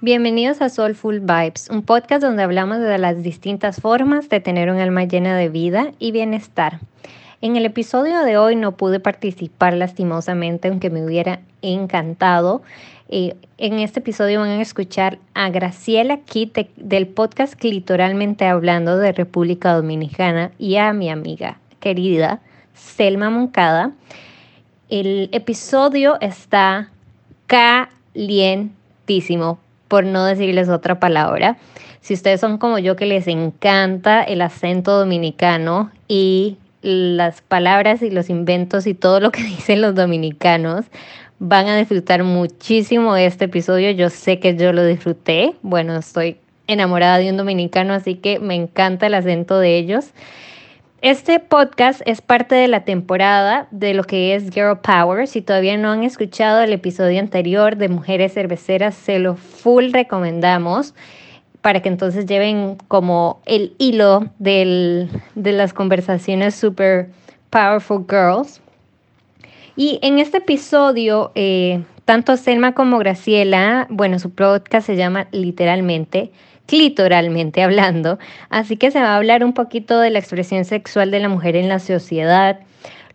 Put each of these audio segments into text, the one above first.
Bienvenidos a Soulful Vibes, un podcast donde hablamos de las distintas formas de tener un alma llena de vida y bienestar. En el episodio de hoy no pude participar lastimosamente, aunque me hubiera encantado. Eh, en este episodio van a escuchar a Graciela Kite del podcast Clitoralmente Hablando de República Dominicana y a mi amiga querida Selma Moncada. El episodio está calientísimo por no decirles otra palabra. Si ustedes son como yo que les encanta el acento dominicano y las palabras y los inventos y todo lo que dicen los dominicanos, van a disfrutar muchísimo este episodio. Yo sé que yo lo disfruté. Bueno, estoy enamorada de un dominicano, así que me encanta el acento de ellos. Este podcast es parte de la temporada de lo que es Girl Power. Si todavía no han escuchado el episodio anterior de Mujeres Cerveceras, se lo full recomendamos para que entonces lleven como el hilo de las conversaciones super powerful girls. Y en este episodio, eh, tanto Selma como Graciela, bueno, su podcast se llama literalmente clitoralmente hablando. Así que se va a hablar un poquito de la expresión sexual de la mujer en la sociedad,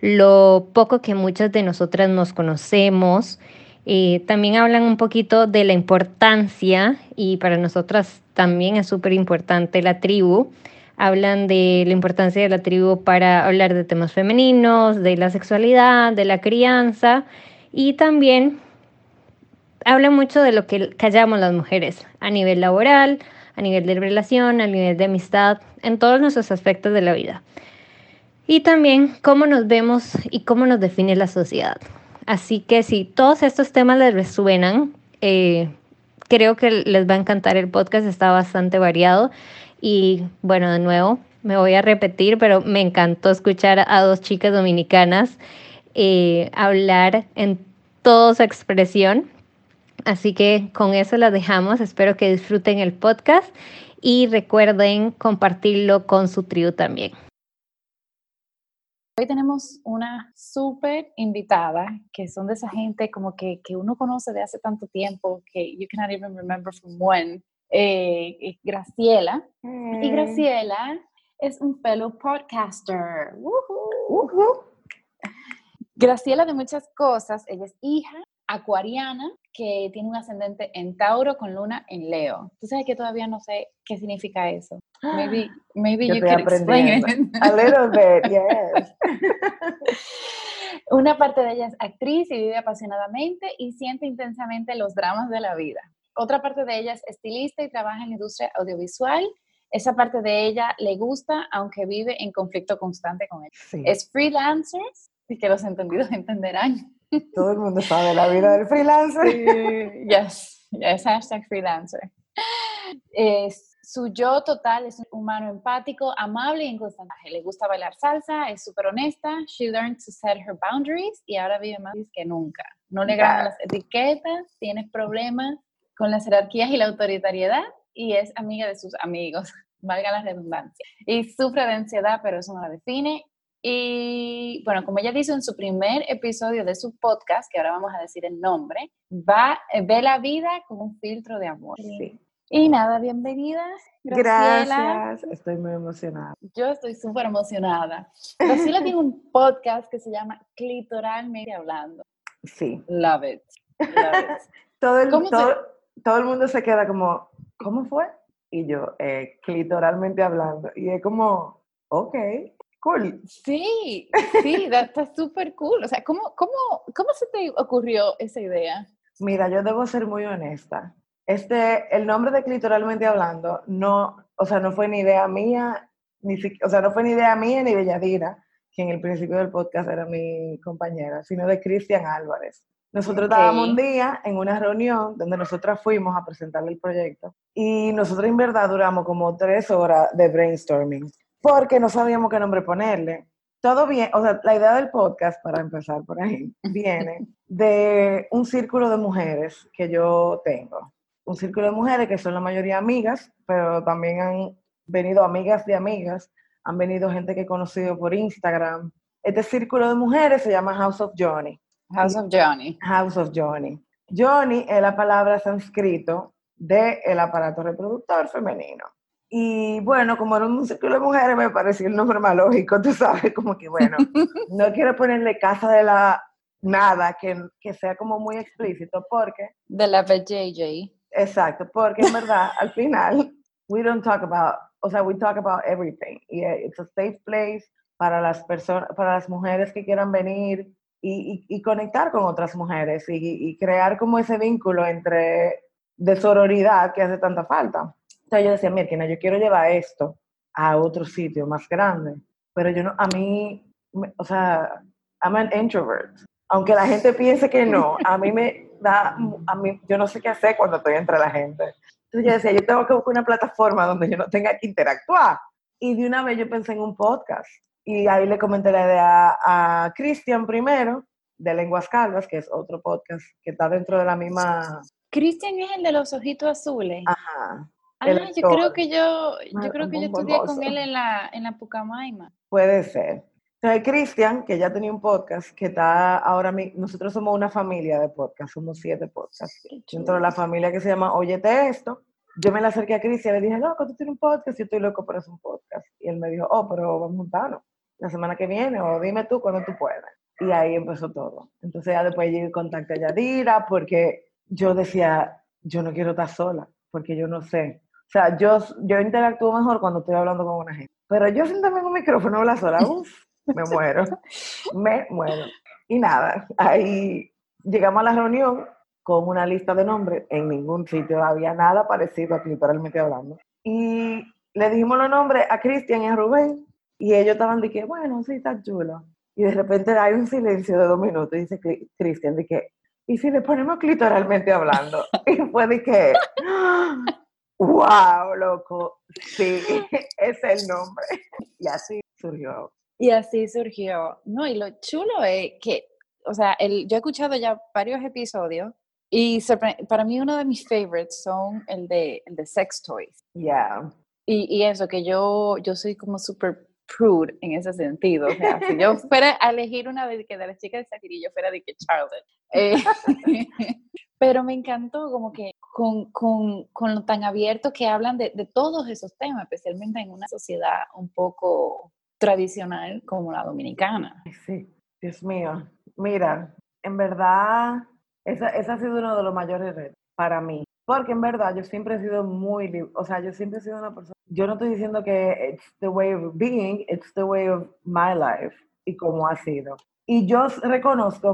lo poco que muchas de nosotras nos conocemos. Eh, también hablan un poquito de la importancia, y para nosotras también es súper importante la tribu. Hablan de la importancia de la tribu para hablar de temas femeninos, de la sexualidad, de la crianza y también hablan mucho de lo que callamos las mujeres a nivel laboral, a nivel de relación, a nivel de amistad, en todos nuestros aspectos de la vida. Y también cómo nos vemos y cómo nos define la sociedad. Así que si todos estos temas les resuenan, eh, creo que les va a encantar el podcast, está bastante variado. Y bueno, de nuevo, me voy a repetir, pero me encantó escuchar a dos chicas dominicanas eh, hablar en toda su expresión Así que con eso la dejamos. Espero que disfruten el podcast y recuerden compartirlo con su trío también. Hoy tenemos una súper invitada, que son de esa gente como que, que, uno conoce de hace tanto tiempo, que you cannot even remember from when, eh, Graciela. Y Graciela es un fellow podcaster. Graciela de muchas cosas, ella es hija acuariana que tiene un ascendente en Tauro con luna en Leo. Tú sabes que todavía no sé qué significa eso. Maybe, maybe you can explain it. A little bit, yes. Una parte de ella es actriz y vive apasionadamente y siente intensamente los dramas de la vida. Otra parte de ella es estilista y trabaja en la industria audiovisual. Esa parte de ella le gusta, aunque vive en conflicto constante con ella. Es freelancer, y que los entendidos entenderán. Todo el mundo sabe la vida del freelancer. Sí, yes, yes, hashtag freelancer. Es, su yo total es un humano empático, amable y inconstante. Le gusta bailar salsa, es súper honesta. She learned to set her boundaries y ahora vive más que nunca. No le ganan las etiquetas, tiene problemas con las jerarquías y la autoritariedad y es amiga de sus amigos, valga la redundancia. Y sufre de ansiedad, pero eso no la define. Y bueno, como ella dice en su primer episodio de su podcast, que ahora vamos a decir el nombre, va, eh, ve la vida con un filtro de amor. Sí. Y nada, bienvenida. Gracias, estoy muy emocionada. Yo estoy súper emocionada. Graciela tiene un podcast que se llama Clitoralmente Hablando. Sí. Love it. todo, el, todo, todo, el mundo se queda como, ¿cómo fue? Y yo, eh, clitoralmente hablando. Y es como, ok cool. Sí, sí, está súper cool. O sea, ¿cómo, cómo, ¿cómo se te ocurrió esa idea? Mira, yo debo ser muy honesta. Este, el nombre de Clitoralmente Hablando, no, o sea, no fue ni idea mía, ni, o sea, no fue ni idea mía ni de Yadira, que en el principio del podcast era mi compañera, sino de Cristian Álvarez. Nosotros estábamos un día en una reunión donde nosotras fuimos a presentarle el proyecto y nosotros en verdad duramos como tres horas de brainstorming porque no sabíamos qué nombre ponerle. Todo bien, o sea, la idea del podcast, para empezar por ahí, viene de un círculo de mujeres que yo tengo. Un círculo de mujeres que son la mayoría amigas, pero también han venido amigas de amigas, han venido gente que he conocido por Instagram. Este círculo de mujeres se llama House of Johnny. House of Johnny. House of Johnny. Johnny es la palabra sánscrito del aparato reproductor femenino. Y bueno, como era un círculo de mujeres, me pareció el nombre más lógico, tú sabes, como que bueno, no quiero ponerle casa de la nada que, que sea como muy explícito, porque... De la BJJ. Exacto, porque en verdad, al final, we don't talk about, o sea, we talk about everything. Y it's a safe place para las personas, para las mujeres que quieran venir y, y, conectar con otras mujeres y, y, crear como ese vínculo entre de sororidad que hace tanta falta. Entonces yo decía, mira, yo quiero llevar esto a otro sitio más grande, pero yo no, a mí, o sea, I'm an introvert. Aunque la gente piense que no, a mí me da, a mí, yo no sé qué hacer cuando estoy entre la gente. Entonces yo decía, yo tengo que buscar una plataforma donde yo no tenga que interactuar. Y de una vez yo pensé en un podcast. Y ahí le comenté la idea a Cristian primero, de Lenguas Calvas, que es otro podcast que está dentro de la misma... Cristian es el de los ojitos azules. Ajá. Ah, yo creo que yo, yo creo que yo estudié con él en la, en la Pucamaima. Puede ser. Entonces, Cristian, que ya tenía un podcast, que está ahora, nosotros somos una familia de podcasts, somos siete podcasts. Dentro de la familia que se llama Óyete Esto, yo me la acerqué a Cristian y le dije, loco, tú tienes un podcast, yo estoy loco por hacer un podcast. Y él me dijo, oh, pero vamos a juntarnos la semana que viene, o dime tú cuando tú puedas. Y ahí empezó todo. Entonces ya después llegué en contacto a Yadira, porque yo decía, yo no quiero estar sola, porque yo no sé o sea, yo, yo interactúo mejor cuando estoy hablando con una gente. Pero yo siéntame en un micrófono habla sola, uff, me muero, me muero. Y nada, ahí llegamos a la reunión con una lista de nombres. En ningún sitio había nada parecido a literalmente hablando. Y le dijimos los nombres a Cristian y a Rubén. Y ellos estaban de que, bueno, sí, está chulo. Y de repente hay un silencio de dos minutos y dice Cristian de que, ¿y si le ponemos clitoralmente hablando? Y fue de que, ¡Wow, loco! Sí, es el nombre. Y así surgió. Y así surgió. No, y lo chulo es que, o sea, el, yo he escuchado ya varios episodios y para mí uno de mis favorites son el de, el de sex toys. Yeah. Y, y eso, que yo, yo soy como súper prude en ese sentido. O sea, si yo fuera a elegir una de, que de las chicas de yo fuera de que Charlotte. Eh, pero me encantó como que con, con, con, lo tan abierto que hablan de, de, todos esos temas, especialmente en una sociedad un poco tradicional como la dominicana. Sí, Dios mío. Mira, en verdad, esa, esa ha sido uno de los mayores retos para mí. Porque en verdad yo siempre he sido muy, o sea, yo siempre he sido una persona, yo no estoy diciendo que it's the way of being, it's the way of my life y cómo ha sido. Y yo reconozco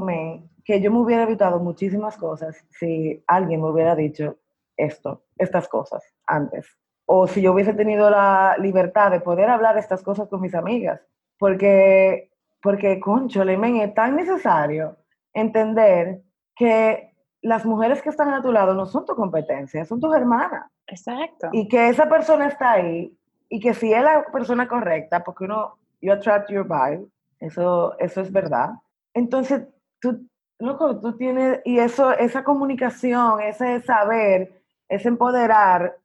que yo me hubiera evitado muchísimas cosas si alguien me hubiera dicho esto, estas cosas antes. O si yo hubiese tenido la libertad de poder hablar estas cosas con mis amigas. Porque, porque concho, men, es tan necesario entender que las mujeres que están a tu lado no son tu competencia, son tus hermanas. Exacto. Y que esa persona está ahí y que si es la persona correcta, porque uno, you attract your vibe, eso, eso es verdad. Entonces, tú, loco, tú tienes, y eso, esa comunicación, ese saber, ese empoderarse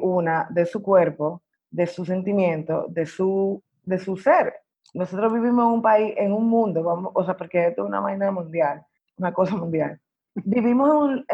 una de su cuerpo, de su sentimiento, de su, de su ser. Nosotros vivimos en un país, en un mundo, vamos, o sea, porque esto es una vaina mundial, una cosa mundial. Vivimos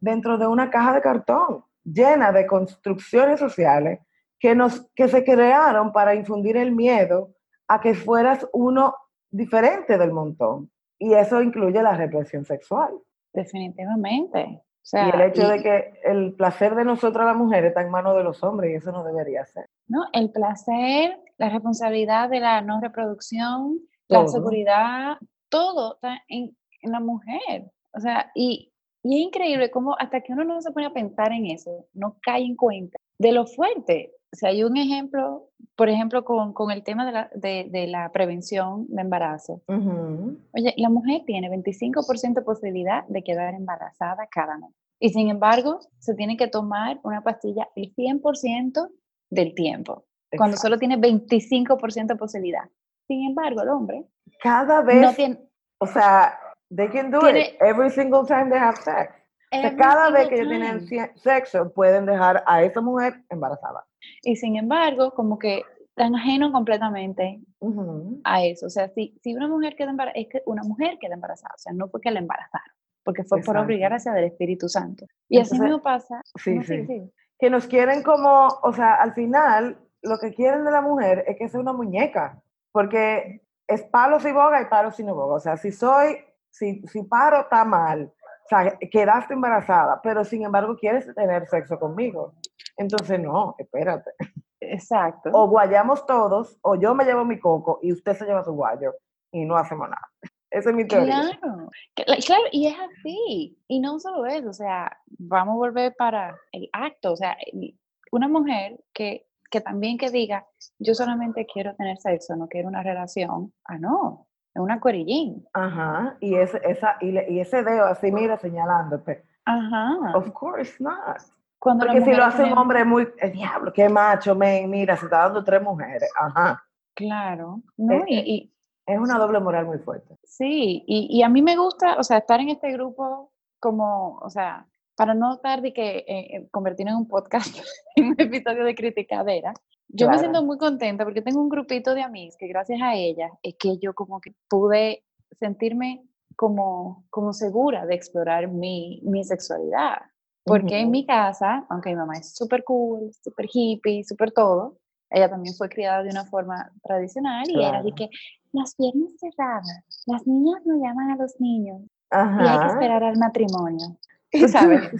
dentro de una caja de cartón llena de construcciones sociales que, nos, que se crearon para infundir el miedo a que fueras uno diferente del montón. Y eso incluye la represión sexual. Definitivamente. y el hecho de que el placer de nosotras las mujeres está en manos de los hombres y eso no debería ser. No, el placer, la responsabilidad de la no reproducción, la seguridad, todo está en, en, la mujer. O sea, y, y es increíble cómo hasta que uno no se pone a pensar en eso, no cae en cuenta de lo fuerte si hay un ejemplo, por ejemplo, con, con el tema de la, de, de la, prevención de embarazo. Oye, la mujer tiene 25% de posibilidad de quedar embarazada cada mes. Y sin embargo, se tiene que tomar una pastilla el 100% del tiempo, cuando solo tiene 25% de posibilidad. Sin embargo, el hombre... Cada vez... No tiene, o sea, they can do it every single time they have sex. cada vez que ellos tienen sexo, pueden dejar a esa mujer embarazada. Y sin embargo, como que están ajenos completamente a eso. O sea, si, si una mujer queda embarazada, es que una mujer queda embarazada, o sea, no porque la embarazaron. porque fue por obligarse del Espíritu Santo. Y así mismo pasa. Sí, sí. Que nos quieren como, o sea, al final, lo que quieren de la mujer es que sea una muñeca, porque es palo si boga y palo si no boga. O sea, si soy, si, si paro está mal, sea, quedaste embarazada, pero sin embargo quieres tener sexo conmigo. Entonces, no, espérate. Exacto. O guayamos todos, o yo me llevo mi coco y usted se lleva su guayo y no hacemos nada. Esa es mi teoría. Claro, claro, y es así. Y no solo eso, o sea, vamos a volver para el acto. O sea, una mujer que, que también que diga, yo solamente quiero tener sexo, no quiero una relación. Ah, no, es una cuerillín. Ajá, y, ese, esa, y, y ese dedo así, mira, señalándote. Ajá. Of course not. Porque si lo hace un hombre muy, el diablo, qué macho, men, mira, se está dando tres mujeres. Ajá. Claro. No, es, y, es una doble moral muy fuerte. Sí, y, y, a mí me gusta, o sea, estar en este grupo como, o sea, para no estar de que eh, eh convertir en un podcast, en un episodio de criticadera, yo me siento muy contenta porque tengo un grupito de amigos que gracias a ellas es que yo como que pude sentirme como, como segura de explorar mi, mi sexualidad. Porque en mi casa, aunque mi mamá es súper cool, súper hippie, súper todo, ella también fue criada de una forma tradicional y era de que las piernas cerradas, las niñas no llaman a los niños y hay que esperar al matrimonio. Tú sabes.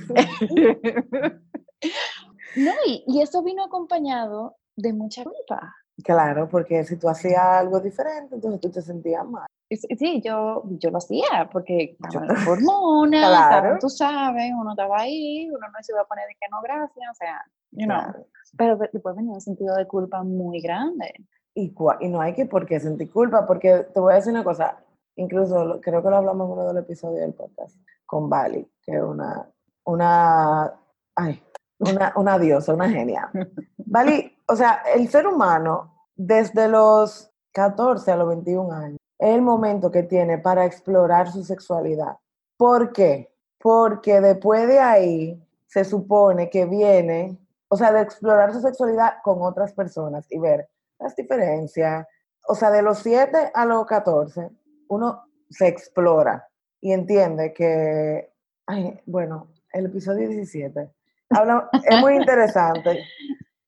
no, y, y eso vino acompañado de mucha culpa. Claro, porque si tú hacías algo diferente, entonces tú te sentías mal. Sí, yo, yo lo hacía porque las hormonas, claro. tú sabes, uno estaba ahí, uno no se iba a poner de que no, gracias, o sea, you know. Pero después venía un sentido de culpa muy grande. Y, y no hay que por qué sentir culpa, porque te voy a decir una cosa, incluso creo que lo hablamos en uno de los episodios del podcast con Bali, que es una, una, ay, una, una diosa, una genia. Bali, o sea, el ser humano desde los 14 a los 21 años es el momento que tiene para explorar su sexualidad. ¿Por qué? Porque después de ahí se supone que viene, o sea, de explorar su sexualidad con otras personas y ver las diferencias. O sea, de los 7 a los 14, uno se explora y entiende que, ay, bueno, el episodio 17 habla, es muy interesante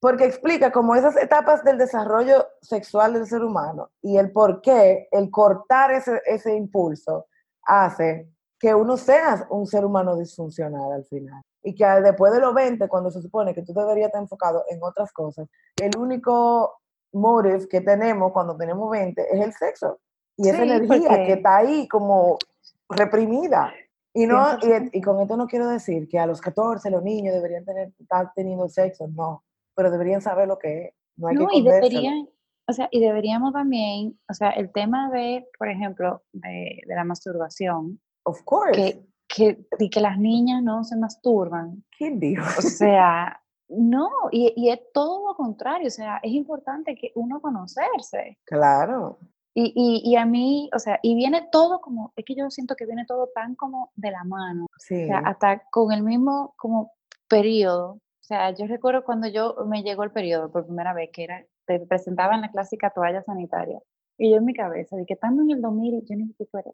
porque explica como esas etapas del desarrollo sexual del ser humano y el por qué el cortar ese, ese impulso hace que uno sea un ser humano disfuncional al final. Y que después de los 20, cuando se supone que tú deberías estar enfocado en otras cosas, el único motive que tenemos cuando tenemos 20 es el sexo. Y esa energía que está ahí como reprimida. Y, no, y, y, con esto no quiero decir que a los 14 los niños deberían tener, estar teniendo sexo, no pero deberían saber lo que es. No, hay que y deberían, o sea, y deberíamos también, o sea, el tema de, por ejemplo, de, de la masturbación. Of course. Que, que, y que las niñas no se masturban. ¿Quién dijo? O sea, no, y, y, es todo lo contrario, o sea, es importante que uno conocerse. Claro. Y, y, y, a mí, o sea, y viene todo como, es que yo siento que viene todo tan como de la mano. Sí. O sea, hasta con el mismo como periodo o sea, yo recuerdo cuando yo me llegó el periodo por primera vez, que era, te presentaban la clásica toalla sanitaria. Y yo en mi cabeza, de que estando en el 2000, yo ni siquiera,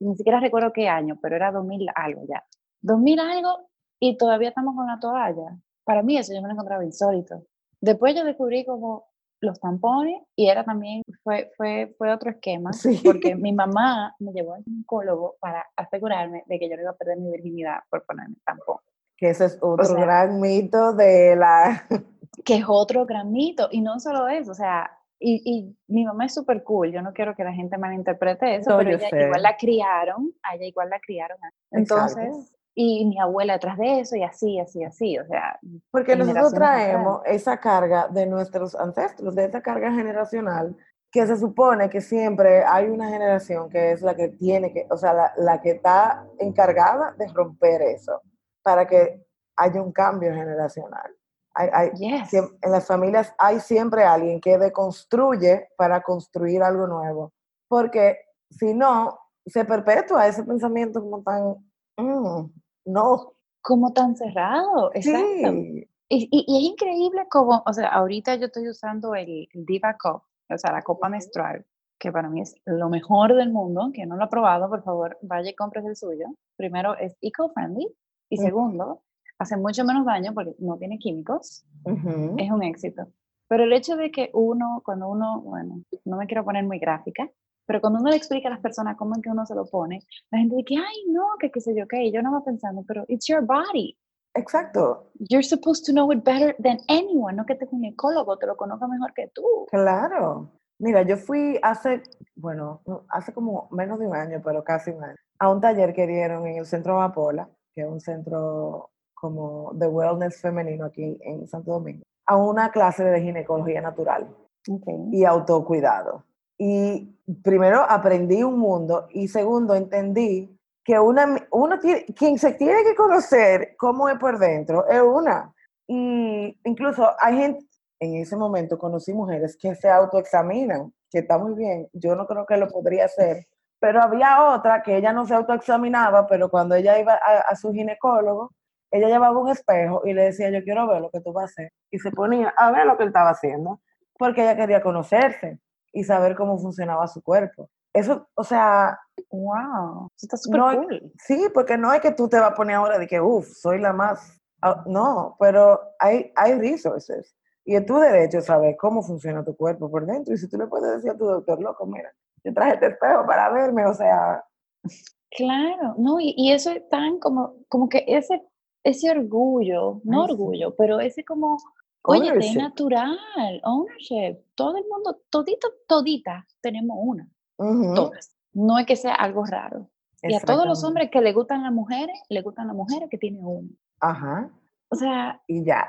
ni siquiera recuerdo qué año, pero era 2000 algo ya. 2000 algo y todavía estamos con la toalla. Para mí eso yo me lo encontraba insólito. Después yo descubrí como los tampones y era también, fue, fue, fue otro esquema, sí. porque mi mamá me llevó al oncólogo para asegurarme de que yo no iba a perder mi virginidad por ponerme tampón. Que ese es otro gran mito de la... Que es otro gran mito. Y no solo eso, o sea, y, y mi mamá es súper cool. Yo no quiero que la gente malinterprete eso, no, pero ella, igual la criaron, a ella igual la criaron. Entonces, Exacto. Y mi abuela detrás de eso, y así, así, así. O sea, porque nosotros traemos esa carga de nuestros ancestros, de esa carga generacional que se supone que siempre hay una generación que es la que tiene que, o sea, la, la que está encargada de romper eso para que haya un cambio generacional. Hay, hay, yes. En las familias hay siempre alguien que deconstruye para construir algo nuevo, porque si no, se perpetúa ese pensamiento como tan, mm, no. Como tan cerrado, exacto. Sí. Y, y, y, es increíble como, o sea, ahorita yo estoy usando el, el Diva Cup, o sea, la copa menstrual, que para mí es lo mejor del mundo, que no lo ha probado, por favor, vaya y compre el suyo. Primero, es eco-friendly y segundo, hace mucho menos daño porque no tiene químicos. Es un éxito. Pero el hecho de que uno, cuando uno, bueno, no me quiero poner muy gráfica, pero cuando uno le explica a las personas cómo es que uno se lo pone, la gente dice, ay, no, que qué sé yo, qué, yo no va pensando, pero it's your body. Exacto. You're supposed to know it better than anyone, no que te ginecólogo te lo conozca mejor que tú. Claro. Mira, yo fui hace, bueno, hace como menos de un año, pero casi un año, a un taller que dieron en el Centro Amapola, que es un centro como de wellness femenino aquí en Santo Domingo, a una clase de ginecología natural y autocuidado. Y primero aprendí un mundo y segundo entendí que una, uno tiene, quien se tiene que conocer cómo es por dentro es una. Y incluso hay gente, en ese momento conocí mujeres que se autoexaminan, que está muy bien, yo no creo que lo podría hacer, pero había otra que ella no se autoexaminaba, pero cuando ella iba a, su ginecólogo, ella llevaba un espejo y le decía, yo quiero ver lo que tú vas a hacer. Y se ponía a ver lo que él estaba haciendo, porque ella quería conocerse y saber cómo funcionaba su cuerpo. Eso, o sea, wow, eso está súper cool. Sí, porque no es que tú te vas a poner ahora de que, uff, soy la más, ah, no, pero hay, hay resources. Y es tu derecho saber cómo funciona tu cuerpo por dentro. Y si tú le puedes decir a tu doctor, loco, mira, yo traje este espejo para verme, o sea. Claro, no, y, y eso es tan como, como que ese, ese orgullo, no orgullo, pero ese como, oye, es natural, ownership, todo el mundo, todito, todita, tenemos una, todas. No es que sea algo raro. Y a todos los hombres que le gustan las mujeres, le gustan las mujeres que tienen una. Ajá. O sea, y ya.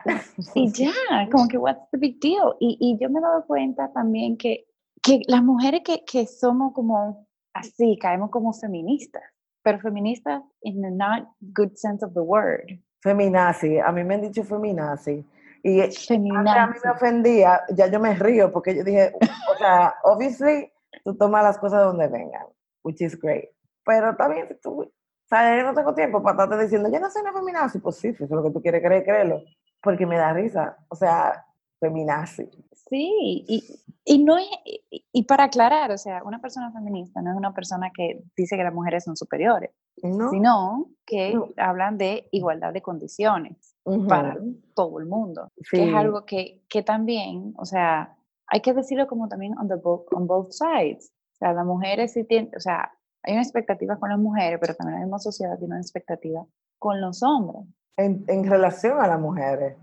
Y ya, como que what's the big deal. Y, y yo me he dado cuenta también que, que las mujeres que, que somos como así, caemos como feministas, pero feministas in the not good sense of the word. Feminazi, a mí me han dicho feminazi. Y feminazi. a mí me ofendía, ya yo me río porque yo dije, o sea, obviously, tú tomas las cosas donde vengan, which is great. Pero también tú o sea, yo no tengo tiempo para estarte diciendo, yo no soy una feminazi. Pues sí, eso es lo que tú quieres creer, créelo. Porque me da risa. O sea, feminazi. Sí, y, y no es, y, para aclarar, o sea, una persona feminista no es una persona que dice que las mujeres son superiores, sino que hablan de igualdad de condiciones para todo el mundo, que es algo que, que también, o sea, hay que decirlo como también on, the on both sides. O sea, las mujeres sí tienen, o sea, hay una expectativa con las mujeres, pero también la misma sociedad tiene una expectativa con los hombres. En, en relación a las mujeres.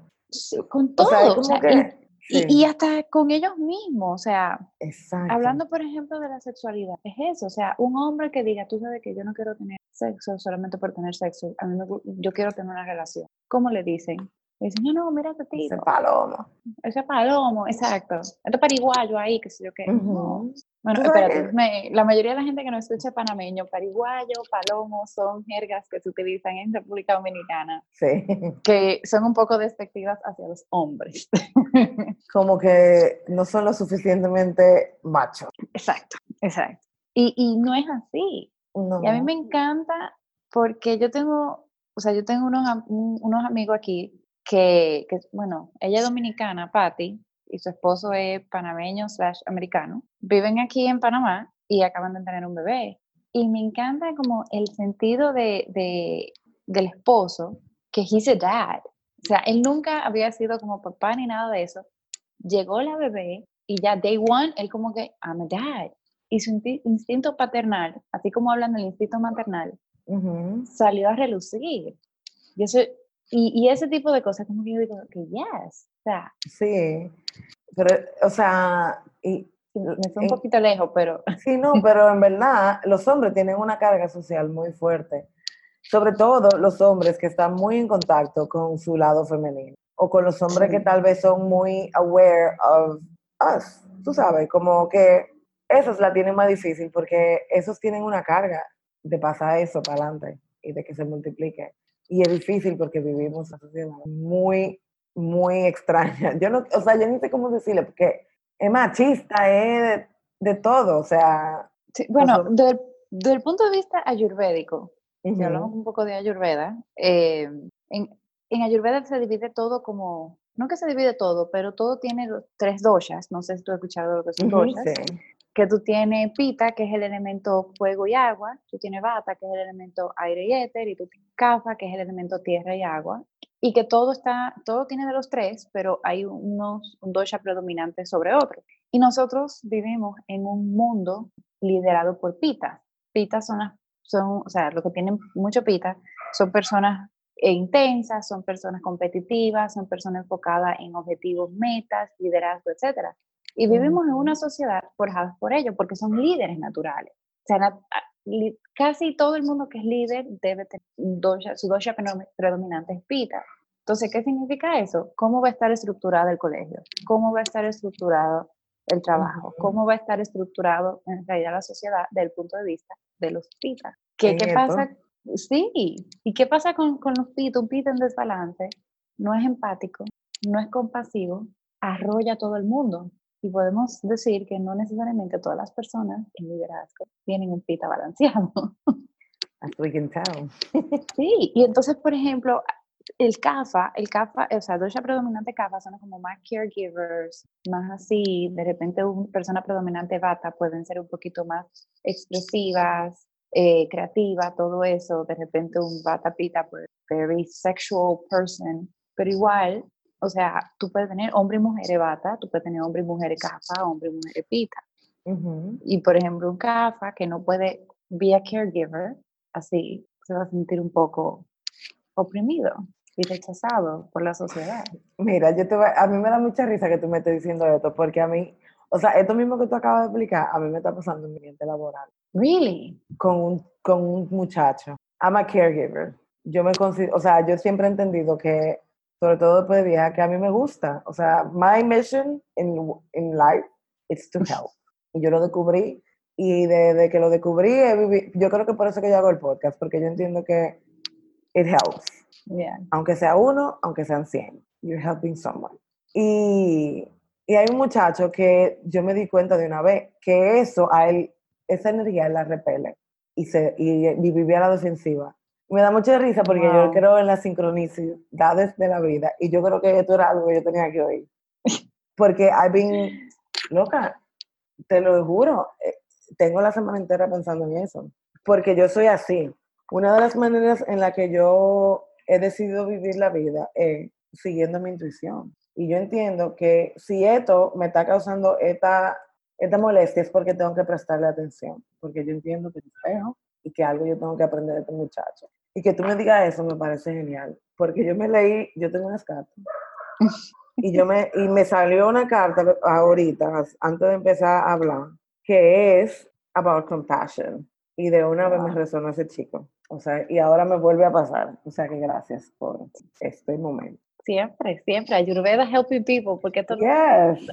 con todo. O sea, y, y, hasta con ellos mismos. O sea, hablando, por ejemplo, de la sexualidad, es eso. O sea, un hombre que diga, tú sabes que yo no quiero tener sexo solamente por tener sexo, a mí yo quiero tener una relación. ¿Cómo le dicen? Dicen, no, no, mira este tipo. Ese palomo. Ese palomo, exacto. Este pariguayo ahí, que sé yo qué. Bueno, espérate, la mayoría de la gente que nos escucha panameño, pariguayo, palomo, son jergas que se utilizan en República Dominicana. Sí. Que son un poco despectivas hacia los hombres. Como que no son lo suficientemente machos. Exacto, exacto. Y, y no es así. Y a mí me encanta porque yo tengo, o sea, yo tengo unos, unos amigos aquí que, que, bueno, ella es dominicana, Patty, y su esposo es panameño slash americano. Viven aquí en Panamá y acaban de tener un bebé. Y me encanta como el sentido de, de, del esposo, que he's a dad. O sea, él nunca había sido como papá ni nada de eso. Llegó la bebé y ya day one, él como que, I'm a dad. Y su instinto paternal, así como hablan del instinto maternal, salió a relucir. Y, eso, y, y, ese tipo de cosas, como que yo digo que yes, Sí, pero, o sea, y, me fue un poquito lejos, pero... Sí, no, pero en verdad los hombres tienen una carga social muy fuerte, sobre todo los hombres que están muy en contacto con su lado femenino, o con los hombres que tal vez son muy aware of us, tú sabes, como que esos la tienen más difícil porque esos tienen una carga de pasar eso para adelante y de que se multiplique. Y es difícil porque vivimos una sociedad muy muy extraña. Yo no, o sea, yo ni sé cómo decirle, porque es machista, es de, todo, o sea... bueno, desde, el punto de vista ayurvédico, si hablamos un poco de ayurveda, eh, en, en ayurveda se divide todo como, no que se divide todo, pero todo tiene tres doshas, no sé si tú has escuchado lo que son doshas. Que tú tienes pita, que es el elemento fuego y agua, tú tienes bata, que es el elemento aire y éter, y tú tienes kafa, que es el elemento tierra y agua, y que todo está, todo tiene de los tres, pero hay unos, un dosha predominante sobre otro. Y nosotros vivimos en un mundo liderado por pita. Pita son, son o sea, los que tienen mucho pita son personas intensas, son personas competitivas, son personas enfocadas en objetivos, metas, liderazgo, etcétera. Y vivimos en una sociedad forjada por ello, porque son líderes naturales. O sea, casi todo el mundo que es líder debe tener su dosha predominante es pita. Entonces, ¿qué significa eso? ¿Cómo va a estar estructurado el colegio? ¿Cómo va a estar estructurado el trabajo? ¿Cómo va a estar estructurado en realidad la sociedad desde el punto de vista de los pitas? ¿Qué, ¿qué pasa? Sí, ¿y qué pasa con, con los pitos? Un pito en desbalance no es empático, no es compasivo, arrolla a todo el mundo. Y podemos decir que no necesariamente todas las personas en liderazgo tienen un pita balanceado. As we can tell. Sí, y entonces, por ejemplo, el CAFA, el CAFA, o sea, dosha predominante CAFA son como más caregivers, más así, de repente una persona predominante bata pueden ser un poquito más expresivas, eh, creativa, todo eso, de repente un bata pita, pues, very sexual person, pero igual o sea, tú puedes tener hombre y mujer bata, tú puedes tener hombre y mujer cafa, hombre y mujer pita. Y por ejemplo, un cafa que no puede be a caregiver, así se va a sentir un poco oprimido y rechazado por la sociedad. Mira, yo te a mí me da mucha risa que tú me estés diciendo esto, porque a mí, o sea, esto mismo que tú acabas de explicar, a mí me está pasando en mi ambiente laboral. Really? Con un, con un muchacho. I'm a caregiver. Yo me considero, o sea, yo siempre he entendido que sobre todo después de viajar, que a mí me gusta. O sea, my mission in, in life is to help. Y yo lo descubrí y desde que lo descubrí, yo creo que por eso que yo hago el podcast, porque yo entiendo que it helps. Aunque sea uno, aunque sean 100. You're helping someone. Y, y hay un muchacho que yo me di cuenta de una vez que eso a él, esa energía él la repele y, se, y, y vivía a la defensiva. Me da mucha risa porque yo creo en la sincronicidades de la vida y yo creo que esto era algo que yo tenía que oír. Porque I've been loca, te lo juro, eh, tengo la semana entera pensando en eso. Porque yo soy así. Una de las maneras en la que yo he decidido vivir la vida es siguiendo mi intuición. Y yo entiendo que si esto me está causando esta, esta molestia es porque tengo que prestarle atención. Porque yo entiendo que es espejo y que algo yo tengo que aprender de este muchacho. Y que tú me digas eso me parece genial, porque yo me leí, yo tengo unas cartas, y, yo me, y me salió una carta ahorita, antes de empezar a hablar, que es about compassion. Y de una vez me resonó ese chico. O sea, y ahora me vuelve a pasar. O sea, que gracias por este momento. Siempre, siempre. Ayurveda helping people, porque esto,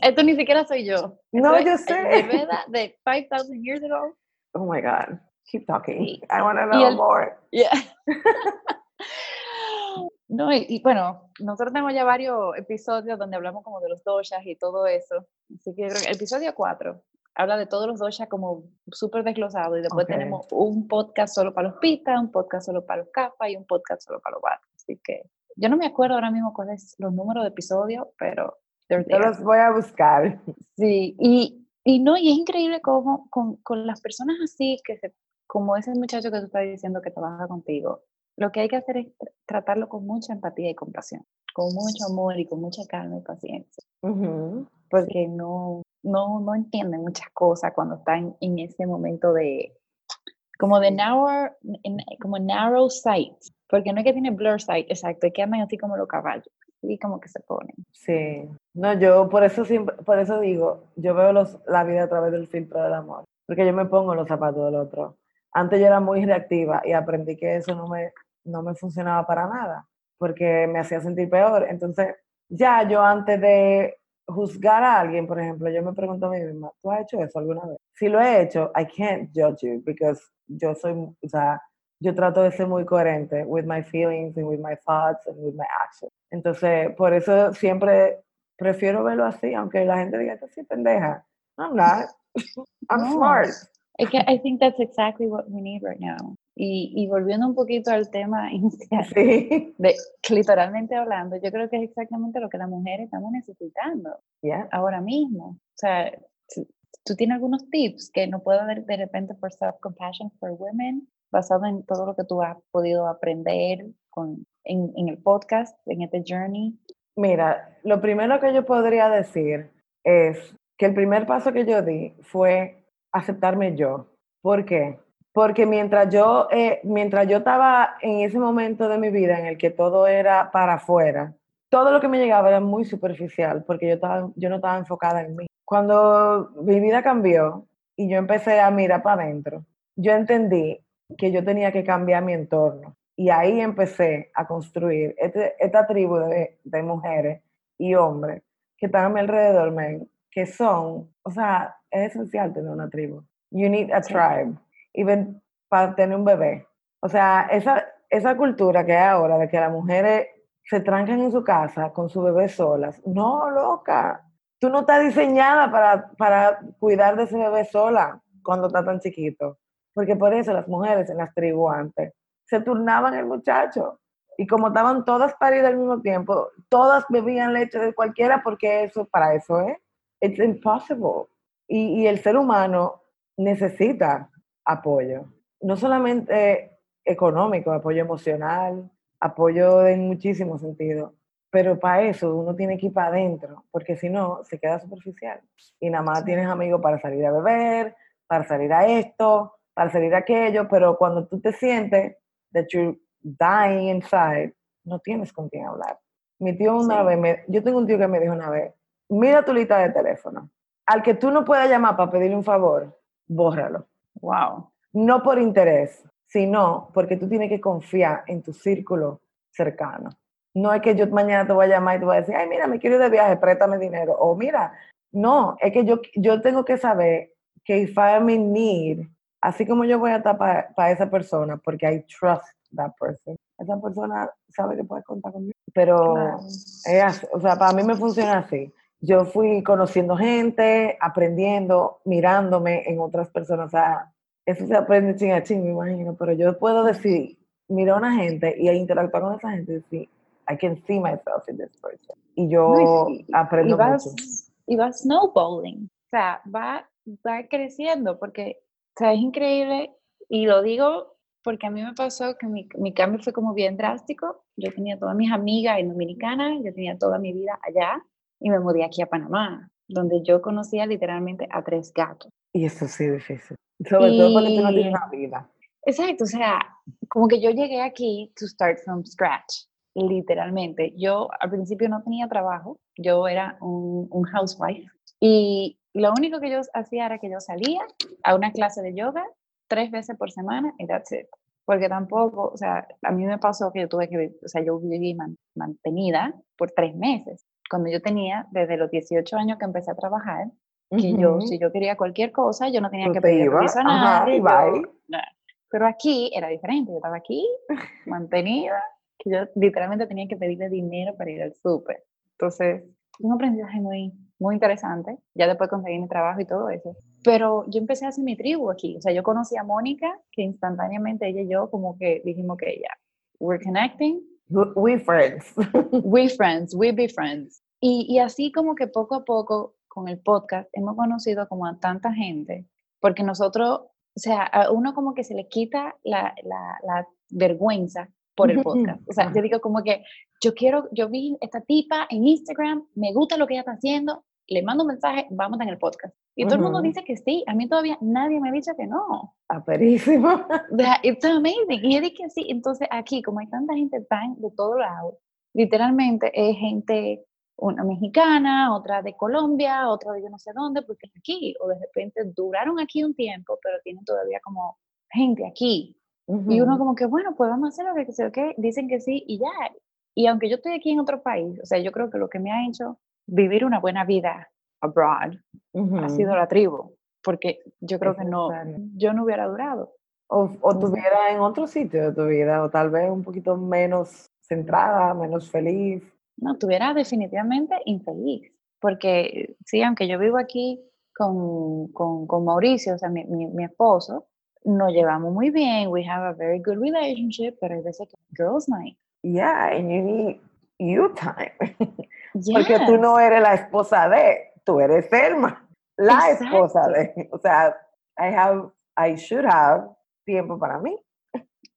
esto ni siquiera soy yo. no, yo sé. Ayurveda de 5,000 years ago. Oh my God. Keep talking. I want to know more. Yeah. no, y, bueno, nosotros tenemos ya varios episodios donde hablamos como de los doshas y todo eso. Así que el episodio 4 habla de todos los doshas como súper desglosado y después tenemos un podcast solo para los pita, un podcast solo para los kappa y un podcast solo para los vata. Así que yo no me acuerdo ahora mismo cuáles los números de episodio, pero... Yo los voy a buscar. Sí, y, y no, y es increíble cómo con, con las personas así que se como ese muchacho que tú estás diciendo que trabaja contigo, lo que hay que hacer es tratarlo con mucha empatía y compasión, con mucho amor y con mucha calma y paciencia. Porque no, no, no entienden muchas cosas cuando están en ese momento de, como de narrow, como narrow sight, porque no es que tiene blur sight, exacto, es que andan así como los caballos, y como que se ponen. Sí, no, yo por eso siempre, por eso digo, yo veo los, la vida a través del filtro del amor, porque yo me pongo los zapatos del otro antes yo era muy reactiva y aprendí que eso no me, no me funcionaba para nada, porque me hacía sentir peor. Entonces, ya yo antes de juzgar a alguien, por ejemplo, yo me pregunto a mí misma, ¿tú has hecho eso alguna vez? Si lo he hecho, I can't judge you, because yo soy, o sea, yo trato de ser muy coherente with my feelings and with my thoughts and with my actions. Entonces, por eso siempre prefiero verlo así, aunque la gente diga que sí, pendeja. I'm not. I'm smart. I think that's exactly what we need right now. Y, y volviendo un poquito al tema inicial, de, literalmente hablando, yo creo que es exactamente lo que las mujeres estamos necesitando yeah. ahora mismo. O sea, ¿Tú tienes algunos tips que no puedo dar de repente por self-compassion for women, basado en todo lo que tú has podido aprender con, en, en el podcast, en este journey? Mira, lo primero que yo podría decir es que el primer paso que yo di fue aceptarme yo. ¿Por qué? Porque mientras yo, eh, mientras yo estaba en ese momento de mi vida en el que todo era para afuera, todo lo que me llegaba era muy superficial porque yo, estaba, yo no estaba enfocada en mí. Cuando mi vida cambió y yo empecé a mirar para adentro, yo entendí que yo tenía que cambiar mi entorno. Y ahí empecé a construir este, esta tribu de, de, mujeres y hombres que están a mi alrededor, que son, o sea, es esencial tener una tribu. You need a tribe, even para tener un bebé. O sea, esa, esa cultura que hay ahora de que las mujeres se trancan en su casa con su bebé solas. No, loca. Tú no estás diseñada para, para cuidar de ese bebé sola cuando está tan chiquito. Porque por eso las mujeres en las tribus antes se turnaban el muchacho. Y como estaban todas paridas al mismo tiempo, todas bebían leche de cualquiera porque eso, para eso es. It's impossible. Y, y el ser humano necesita apoyo. No solamente económico, apoyo emocional, apoyo en muchísimos sentidos. Pero para eso uno tiene que ir para adentro, porque si no, se queda superficial. Y nada más tienes amigos para salir a beber, para salir a esto, para salir a aquello, pero cuando tú te sientes that you're dying inside, no tienes con quién hablar. Mi tío una vez, yo tengo un tío que me dijo una vez, mira tu lista de teléfono. Al que tú no puedas llamar para pedirle un favor, bórralo. Wow. No por interés, sino porque tú tienes que confiar en tu círculo cercano. No es que yo mañana te voy a llamar y te voy a decir, ay, mira, me quiero ir de viaje, préstame dinero. O mira, no, es que yo, yo tengo que saber que if I am in need, así como yo voy a estar para esa persona, porque I trust that person, esa persona sabe que puede contar conmigo. Pero, o sea, para mí me funciona así. Yo fui conociendo gente, aprendiendo, mirándome en otras personas. O sea, eso se aprende ching a ching, me imagino, pero yo puedo decir, mirar a una gente y interactuar con esa gente y decir, I can see myself in this person. Y yo aprendo y vas, mucho. Y va snowballing, o sea, va, va creciendo, porque, o sea, es increíble, y lo digo porque a mí me pasó que mi, mi cambio fue como bien drástico. Yo tenía todas mis amigas en Dominicana, yo tenía toda mi vida allá, y me mudé aquí a Panamá, donde yo conocía literalmente a tres gatos. Y eso sí es difícil. Sobre todo porque tú no tienes una vida. Exacto, o sea, como que yo llegué aquí to start from scratch, literalmente. Yo al principio no tenía trabajo, yo era un, un housewife y lo único que yo hacía era que yo salía a una clase de yoga tres veces por semana y that's it. Porque tampoco, o sea, a mí me pasó que yo tuve que, o sea, yo viví mantenida por tres meses. Cuando yo tenía, desde los 18 años que empecé a trabajar, que yo, si yo quería cualquier cosa, yo no tenía que pedir permiso a nadie. Pero aquí era diferente, yo estaba aquí, mantenida, que yo literalmente tenía que pedirle dinero para ir al súper. Entonces, un aprendizaje muy, muy interesante. Ya después conseguí mi trabajo y todo eso. Pero yo empecé a hacer mi tribu aquí. O sea, yo conocí a Mónica, que instantáneamente ella y yo como que dijimos que ya, we're connecting. We friends. we friends, we be friends. Y, y así como que poco a poco con el podcast hemos conocido como a tanta gente, porque nosotros, o sea, a uno como que se le quita la, la, la vergüenza por el podcast. O sea, yo digo como que yo quiero, yo vi esta tipa en Instagram, me gusta lo que ella está haciendo, le mando un mensaje, vamos en el podcast. Y todo el mundo dice que sí, a mí todavía nadie me ha dicho que no. Aperísimo. It's amazing. Y yo dije que sí, entonces aquí, como hay tanta gente tan de todo lado, literalmente es gente una mexicana, otra de Colombia, otra de yo no sé dónde, porque es aquí, o de repente duraron aquí un tiempo, pero tienen todavía como gente aquí. Y uno como que, bueno, pues vamos a hacer lo que sea, ¿qué? Dicen que sí y ya. Y aunque yo estoy aquí en otro país, o sea, yo creo que lo que me ha hecho vivir una buena vida abroad ha sido la tribu, porque yo creo que no, yo no hubiera durado. O, o tuviera en otro sitio de tu vida, o tal vez un poquito menos centrada, menos feliz no, tuviera definitivamente infeliz, porque sí, aunque yo vivo aquí con, con, con Mauricio, o sea, mi, mi, mi, esposo, nos llevamos muy bien, we have a very good relationship, pero hay veces que girls night. Yeah, and you need you time. Porque tú no eres la esposa de, tú eres Selma. la esposa de, o sea, I have, I should have tiempo para mí.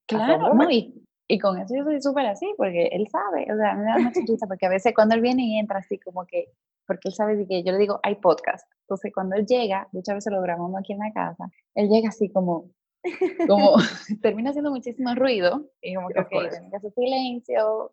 Claro, no, y, y, con eso yo soy súper así, porque él sabe, o sea, me da mucha risa, porque a veces cuando él viene y entra así como que, porque él sabe que yo le digo, hay podcast, entonces cuando él llega, muchas veces lo grabamos aquí en la casa, él llega así como, como, termina haciendo muchísimo ruido, y como que, ok, tiene que hacer silencio,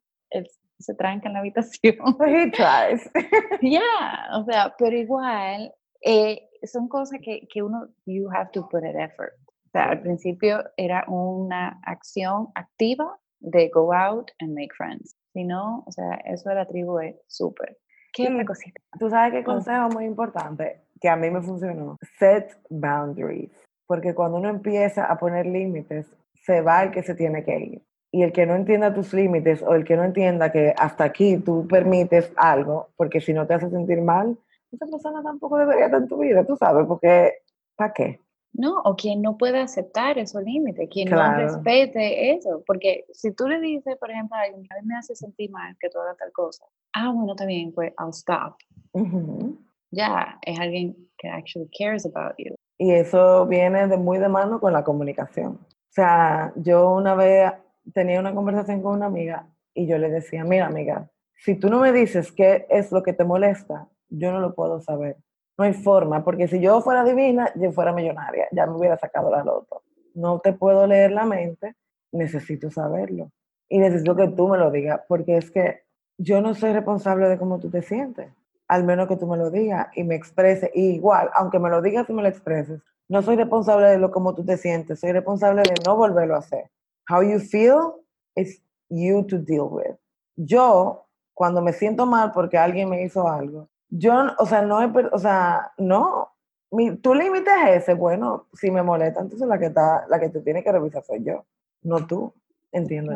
se tranca en la habitación. He tries. Ya, o sea, pero igual, eh, son cosas que, que uno, you have to put an effort. O sea, al principio era una acción activa de go out and make friends. Si no, o sea, eso de la tribu es súper. ¿Qué otra cosita? Tú sabes qué consejo muy importante que a mí me funcionó. Set boundaries. Porque cuando uno empieza a poner límites, se va el que se tiene que ir. Y el que no entienda tus límites o el que no entienda que hasta aquí tú permites algo, porque si no te hace sentir mal, esa persona tampoco debería estar en tu vida, tú sabes, porque ¿para qué? No, o quien no puede aceptar esos límites, quien no respete eso, porque si tú le dices, por ejemplo, a alguien, a mí me hace sentir mal que tú hagas tal cosa, ah, bueno, bien, pues I'll stop. Ya, es alguien que actually cares about you. Y eso viene de muy de mano con la comunicación. O sea, yo una vez tenía una conversación con una amiga y yo le decía, mira amiga, si tú no me dices qué es lo que te molesta, yo no lo puedo saber. No hay forma, porque si yo fuera divina, yo fuera millonaria, ya me hubiera sacado la loto. No te puedo leer la mente, necesito saberlo. Y necesito que tú me lo digas, porque es que yo no soy responsable de cómo tú te sientes, al menos que tú me lo digas y me expreses. Y igual, aunque me lo digas y me lo expreses, no soy responsable de lo como tú te sientes, soy responsable de no volverlo a hacer. How you feel is you to deal with. Yo, cuando me siento mal porque alguien me hizo algo, yo, o sea, no, o sea, no, mi, tu límite es ese, bueno, si me molesta, entonces la que está, la que te tiene que revisar soy yo, no tú, entiendo.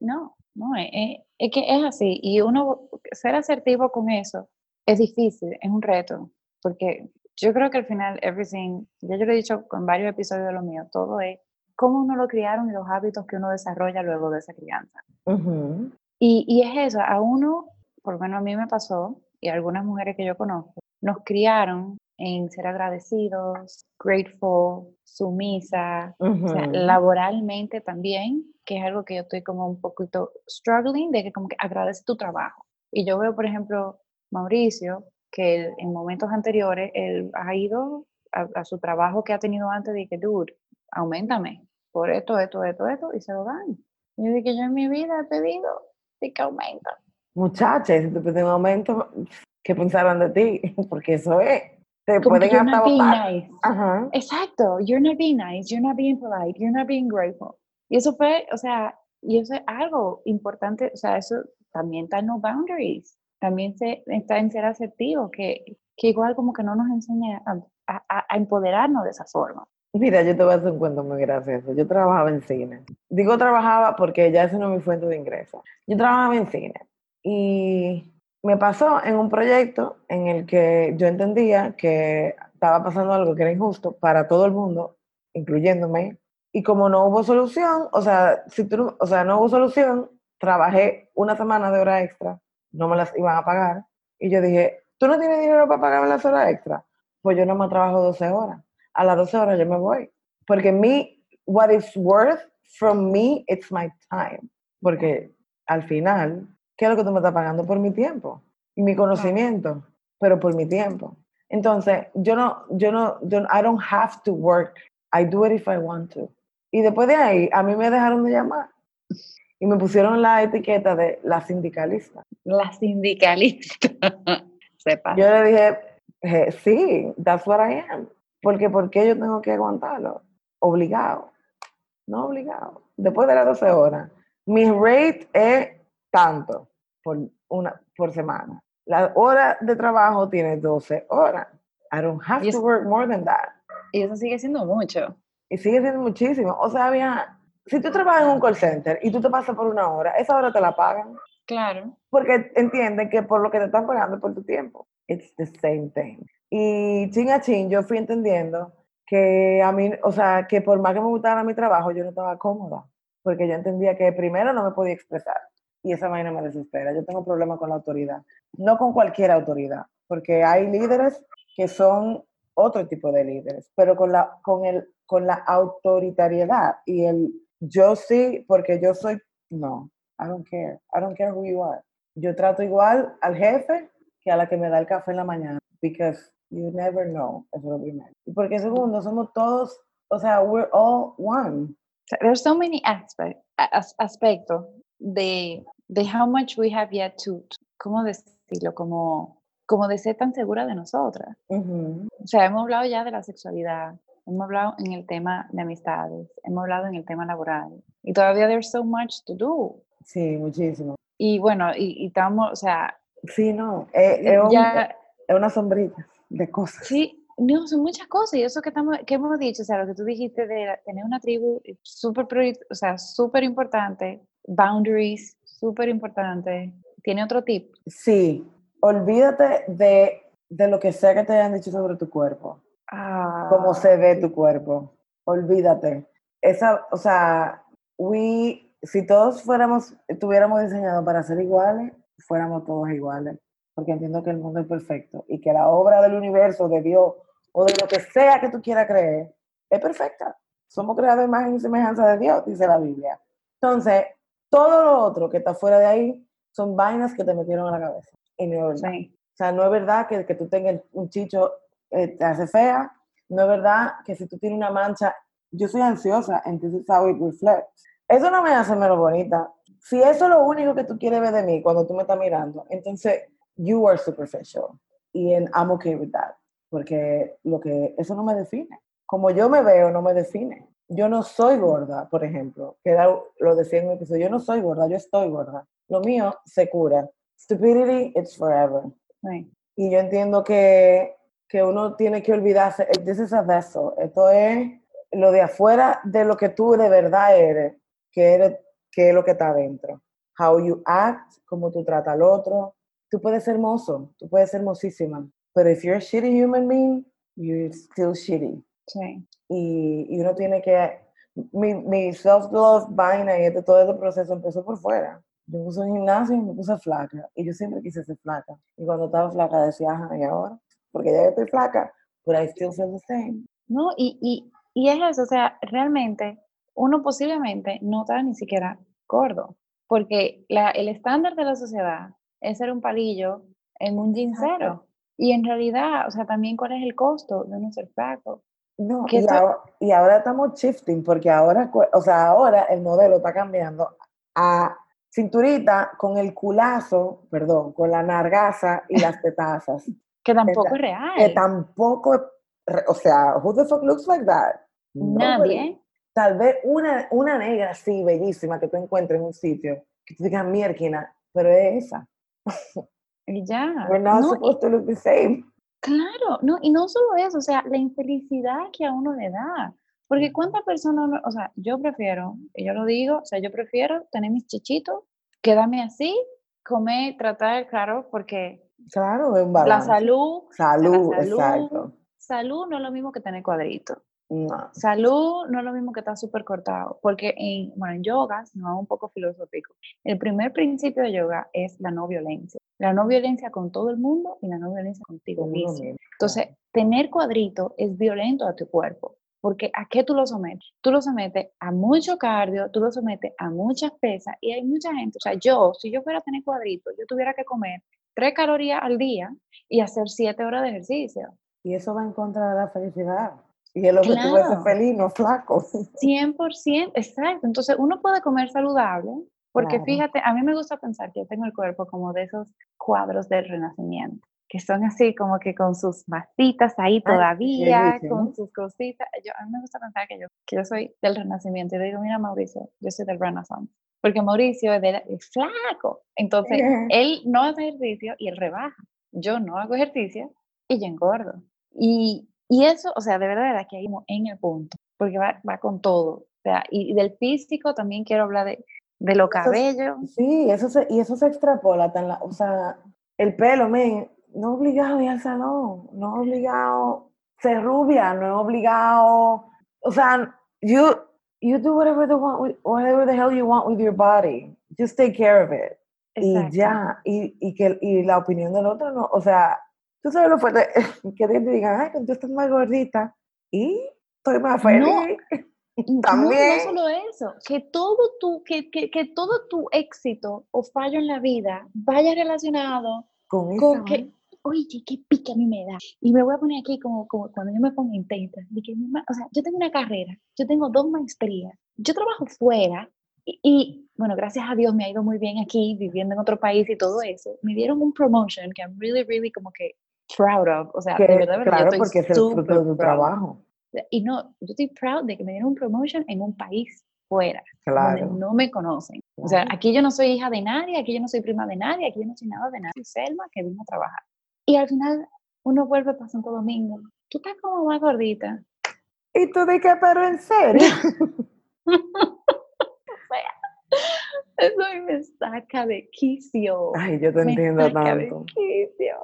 No, no, es, es, que es así, y uno, ser asertivo con eso es difícil, es un reto, porque yo creo que al final, everything, ya yo lo he dicho con varios episodios de lo mío, todo es cómo uno lo criaron y los hábitos que uno desarrolla luego de esa crianza. y, y es eso, a uno, por lo menos a mí me pasó, y algunas mujeres que yo conozco, nos criaron en ser agradecidos, grateful, sumisa, laboralmente también, que es algo que yo estoy como un poquito struggling, de que como que agradece tu trabajo. Y yo veo, por ejemplo, Mauricio, que en momentos anteriores él ha ido a, su trabajo que ha tenido antes de que, dude, aumentame por esto, esto, esto, esto, y se lo dan. Y yo dije, yo en mi vida he pedido de que aumenta muchachas, si te piden un aumento, ¿qué pensaron de ti? Porque eso es. Te Como pueden hasta nice. Exacto, you're not being nice, you're not being polite, you're not being grateful. Y eso fue, o sea, y eso es algo importante, o sea, eso también está en no boundaries, también se, está en ser asertivo, que, que igual como que no nos enseña a, a, a empoderarnos de esa forma. Mira, yo te voy a hacer un cuento muy gracioso. Yo trabajaba en cine. Digo trabajaba porque ya esa no es mi fuente de ingreso. Yo trabajaba en cine y me pasó en un proyecto en el que yo entendía que estaba pasando algo que era injusto para todo el mundo, incluyéndome. Y como no hubo solución, o sea, si tú, o sea, no hubo solución, trabajé una semana de hora extra, no me las iban a pagar. Y yo dije, ¿tú no tienes dinero para pagarme las horas extra? Pues yo no me trabajo 12 horas. A las 12 horas yo me voy. Porque mi, what is worth from me, it's my time. Porque al final, ¿qué es lo que tú me estás pagando? Por mi tiempo y mi conocimiento, pero por mi tiempo. Entonces, yo no, yo no, yo, I don't have to work. I do it if I want to. Y después de ahí, a mí me dejaron de llamar y me pusieron la etiqueta de la sindicalista. La sindicalista. Sepa. Yo le dije, sí, that's what I am. Porque ¿por qué yo tengo que aguantarlo? Obligado. No obligado. Después de las 12 horas. Mi rate es tanto por, una, por semana. La hora de trabajo tiene 12 horas. I don't have to work more than that. Y eso sigue siendo mucho. Y sigue siendo muchísimo. O sea, había, si tú trabajas en un call center y tú te pasas por una hora, esa hora te la pagan. Claro. Porque entienden que por lo que te están pagando por tu tiempo. It's the same thing. Y ching a ching, yo fui entendiendo que a mí, o sea, que por más que me gustara mi trabajo, yo no estaba cómoda. Porque yo entendía que primero no me podía expresar y esa vaina me desespera. Yo tengo problemas con la autoridad, no con cualquier autoridad, porque hay líderes que son otro tipo de líderes, pero con la, con el, con la autoritariedad y el yo sí, porque yo soy, no, I don't care, I don't care who you are. Yo trato igual al jefe que a la que me da el café en la mañana, because you never know, eso es lo primero. Y porque segundo, somos todos, o sea, we're all one. There's so many aspects, aspectos de, de how much we have yet to, ¿cómo decirlo? Como, como de ser tan segura de nosotras. O sea, hemos hablado ya de la sexualidad, hemos hablado en el tema de amistades, hemos hablado en el tema laboral, y todavía there's so much to do. Sí, muchísimo. Y bueno, y, estamos, o sea... Sí, no, es, es, es una sombrita de cosas. Sí, no, son muchas cosas y eso que, estamos, que hemos dicho, o sea, lo que tú dijiste de tener una tribu súper, o sea, súper importante, boundaries, súper importante. ¿Tiene otro tip? Sí, olvídate de, de, lo que sea que te hayan dicho sobre tu cuerpo, ah. cómo se ve tu cuerpo, olvídate. Esa, o sea, we, si todos fuéramos, tuviéramos diseñado para ser iguales, fuéramos todos iguales, porque entiendo que el mundo es perfecto y que la obra del universo, de Dios, o de lo que sea que tú quieras creer, es perfecta. Somos creados en imagen y semejanza de Dios, dice la Biblia. Entonces, todo lo otro que está fuera de ahí son vainas que te metieron en la cabeza. Y no es verdad. O sea, no es verdad que, que tú tengas un chicho eh, te hace fea. No es verdad que si tú tienes una mancha, yo soy ansiosa, entonces how it reflects. Eso no me hace menos bonita. Si eso es lo único que tú quieres ver de mí cuando tú me estás mirando, entonces you are superficial. Y I'm okay with that porque lo que eso no me define. Como yo me veo, no me define. Yo no soy gorda, por ejemplo, que lo decía en un episodio, yo no soy gorda, yo estoy gorda. Lo mío se cura. Stupidity, it's forever. Y yo entiendo que, que uno tiene que olvidarse, eh, this is a vessel, esto es lo de afuera de lo que tú de verdad eres, que, eres, que es lo que está adentro. How you act, cómo tú tratas al otro. Tú puedes ser hermoso, tú puedes ser hermosísima, pero if you're a shitty human being, you're still shitty. Sí. Y, y uno tiene que... Mi, mi self-love vaina y este, todo este proceso empezó por fuera. Yo puse un gimnasio y me puse flaca. Y yo siempre quise ser flaca. Y cuando estaba flaca decía, ajá, ¿y ahora? Porque ya estoy flaca, pero I still feel the same. No, y, y, y es eso, o sea, realmente uno posiblemente no está ni siquiera gordo. Porque la, el estándar de la sociedad es ser un palillo en un jeansero. Y en realidad, o sea, también cuál es el costo de no ser flaco. No, y, ahora, y ahora estamos shifting, porque ahora, o sea, ahora el modelo está cambiando a cinturita con el culazo, perdón, con la nargaza y las tetazas. que tampoco es real. Que tampoco, o sea, who the fuck looks like that? Nadie. Tal vez una, una negra así, bellísima, que tú encuentres en un sitio, que tú digas, mierquina, pero es esa. Y ya. We're not no, supposed to look the same. Claro, no, y no solo eso, o sea, la infelicidad que a uno le da. Porque cuántas personas, o sea, yo prefiero, y yo lo digo, o sea, yo prefiero tener mis chichitos, quedarme así, comer, tratar, claro, porque claro, la salud, salud, salud, exacto. Salud no es lo mismo que tener cuadritos. No. Salud no es lo mismo que estar súper cortado, porque en, bueno, en yoga, no un poco filosófico, el primer principio de yoga es la no violencia. La no violencia con todo el mundo y la no violencia contigo mismo. Entonces, tener cuadrito es violento a tu cuerpo, porque ¿a qué tú lo sometes? Tú lo sometes a mucho cardio, tú lo sometes a muchas pesas y hay mucha gente, o sea, yo, si yo fuera a tener cuadrito, yo tuviera que comer tres calorías al día y hacer siete horas de ejercicio. Y eso va en contra de la felicidad. Y el objetivo es ser feliz, no flaco. 100%, exacto. Entonces, uno puede comer saludable, porque fíjate, a mí me gusta pensar que yo tengo el cuerpo como de esos cuadros del renacimiento, que son así como que con sus masitas ahí todavía, con sus cositas. Yo, a mí me gusta pensar que yo, que yo soy del renacimiento. Y digo, mira Mauricio, yo soy del renaissance. Porque Mauricio es, de, flaco. Entonces, él no hace ejercicio y él rebaja. Yo no hago ejercicio y yo engordo. Y y eso, o sea, de verdad, que ahí en el punto, porque va, va con todo. O sea, y, del físico también quiero hablar de, de lo cabello. sí, eso se, y eso se extrapola. Tan la, o sea, el pelo, men, no obligado ir al salón, no obligado ser rubia, no obligado. O sea, you, you do whatever the, want whatever the hell you want with your body. Just take care of it. Y ya, y, y, que, y la opinión del otro, no, o sea, Tú sabes lo fuerte que te digan, ay, tú estás más gordita y estoy más feliz. También. No, solo eso, que todo, tu, que, que, que, todo tu éxito o fallo en la vida vaya relacionado con, con que, oye, qué pique a mí me da. Y me voy a poner aquí como, como cuando yo me pongo intenta. De que, o sea, yo tengo una carrera, yo tengo dos maestrías, yo trabajo fuera y, bueno, gracias a Dios me ha ido muy bien aquí, viviendo en otro país y todo eso. Me dieron un promotion que I'm really, really como que proud of. O sea, de verdad, claro, porque es el fruto de tu trabajo. Y no, yo estoy proud de que me dieron un promotion en un país fuera, claro. donde no me conocen. O sea, aquí yo no soy hija de nadie, aquí yo no soy prima de nadie, aquí yo no soy nada de nadie. Soy Selma que vino a trabajar. Y al final uno vuelve para Santo Domingo. Tú estás como más gordita. ¿Y tú de qué, pero en serio? eso me saca de quicio. Ay, yo te entiendo tanto. De quicio.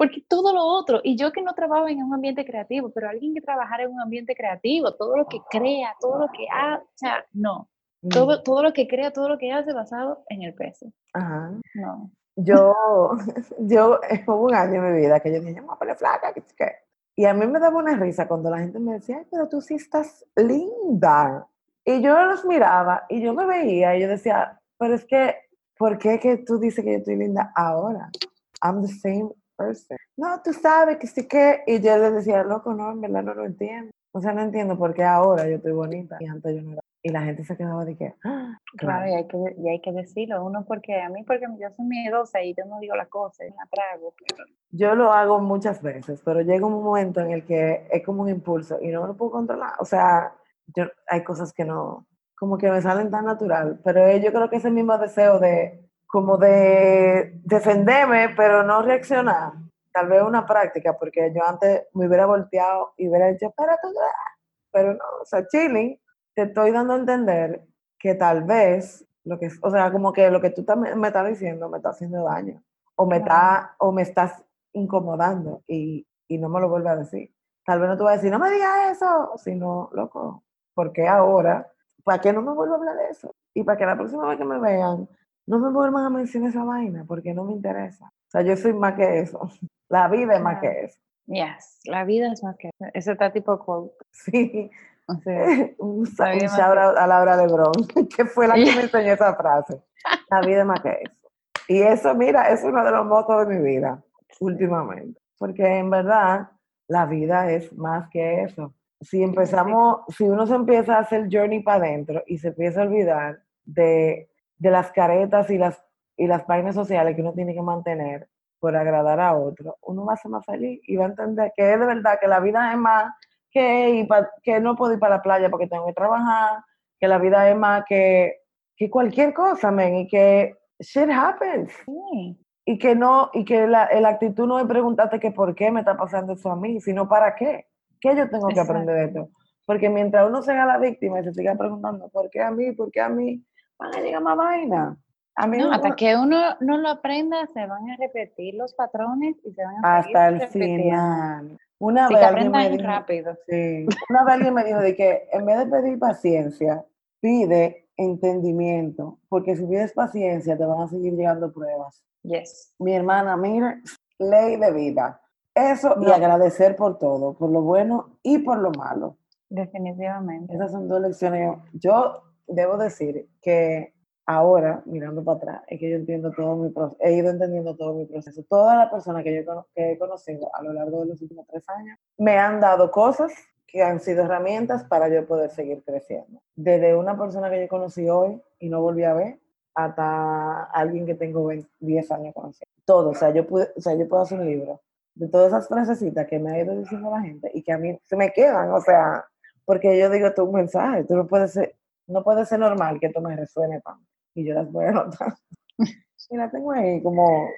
Porque todo lo otro, y yo que no trabajo en un ambiente creativo, pero alguien que trabajar en un ambiente creativo, todo lo que crea, todo lo que hace, o sea, no. Todo, mm. todo lo que crea, todo lo que hace basado en el peso. Ajá. No. Yo, yo, hubo un año en mi vida que yo dije, vamos a flaca, que Y a mí me daba una risa cuando la gente me decía, Ay, pero tú sí estás linda. Y yo los miraba y yo me veía y yo decía, pero es que, ¿por qué que tú dices que yo estoy linda ahora? I'm the same no, tú sabes que sí que. Y yo le decía, loco, no, en verdad no lo entiendo. O sea, no entiendo por qué ahora yo estoy bonita y antes yo no era. Y la gente se quedaba de que. ¡Ah! Claro, y hay que, y hay que decirlo. Uno, porque a mí, porque yo soy miedosa y yo no digo las cosas, la trago. Yo lo hago muchas veces, pero llega un momento en el que es como un impulso y no me lo puedo controlar. O sea, yo, hay cosas que no. Como que me salen tan natural. Pero yo creo que ese mismo deseo de como de defenderme, pero no reaccionar. Tal vez una práctica, porque yo antes me hubiera volteado y hubiera dicho, espérate, pero no, o sea, chilling, te estoy dando a entender que tal vez, lo que, o sea, como que lo que tú me estás diciendo me está haciendo daño, o me, está, o me estás incomodando y, y no me lo vuelve a decir. Tal vez no te voy a decir, no me digas eso, sino, loco, porque ahora? ¿Para qué no me vuelvo a hablar de eso? Y para que la próxima vez que me vean, no me vuelvan a mencionar esa vaina porque no me interesa. O sea, yo soy más que eso. La vida es más que eso. Yes, la vida es más que eso. Ese está tipo quote. Sí. un, un shout out a Laura Lebron, que fue la que me enseñó esa frase. La vida es más que eso. Y eso, mira, es uno de los motos de mi vida últimamente. Porque en verdad, la vida es más que eso. Si empezamos, si uno se empieza a hacer journey para adentro y se empieza a olvidar de de las caretas y las, y las páginas sociales que uno tiene que mantener por agradar a otro, uno va a ser más feliz y va a entender que es de verdad que la vida es más que, que no puedo ir para la playa porque tengo que trabajar, que la vida es más que, que cualquier cosa, men, y que shit happens. Y que no, y que la, la, actitud no es preguntarte que por qué me está pasando eso a mí, sino para qué. ¿Qué yo tengo que aprender de esto? Porque mientras uno se haga la víctima y se siga preguntando, ¿por qué a mí? ¿Por qué a mí? Van a llegar más vaina. A mí no, hasta que uno no lo aprenda, se van a repetir los patrones y se van a Hasta el final. Una vez alguien me dijo, rápido. Sí, una vez alguien me dijo de que en vez de pedir paciencia, pide entendimiento, porque si pides paciencia te van a seguir llegando pruebas. Yes. Mi hermana, mira, ley de vida. Eso y agradecer por todo, por lo bueno y por lo malo. Definitivamente. Esas son dos lecciones. Yo debo decir que ahora, mirando para atrás, es que yo entiendo todo mi proceso, he ido entendiendo todo mi proceso. Todas las personas que yo que he conocido a lo largo de los últimos tres años me han dado cosas que han sido herramientas para yo poder seguir creciendo. Desde una persona que yo conocí hoy y no volví a ver, hasta alguien que tengo 10 años conociendo. Todo, o sea, yo, pude, o sea, yo puedo hacer un libro de todas esas frasecitas que me ha ido diciendo la gente y que a mí se me quedan, o sea, porque yo digo, tú un mensaje, tú no puedes ser, no puede ser normal que esto me resuene tanto. Y yo las voy a anotar. y la tengo ahí como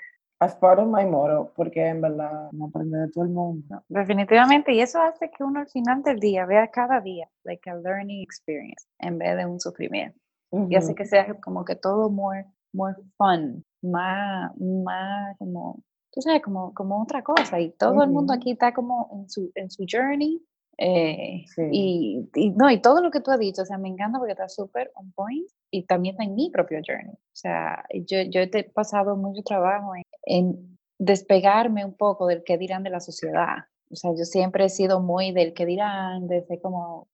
as part of my motto, porque en verdad no aprende de todo el mundo. Definitivamente, y eso hace que uno al final del día vea cada día like a learning experience en vez de un sufrimiento. Y hace que sea como que todo more, more fun, más, más como, tú sabes, como, como otra cosa. Y todo el mundo aquí está como en su, en su journey eh, y, no, y todo lo que tú has dicho, o sea, me encanta porque está súper on point y también está en mi propio journey. O sea, yo, yo he pasado mucho trabajo en, despegarme un poco del que dirán de la sociedad. O sea, yo siempre he sido muy del que dirán, desde como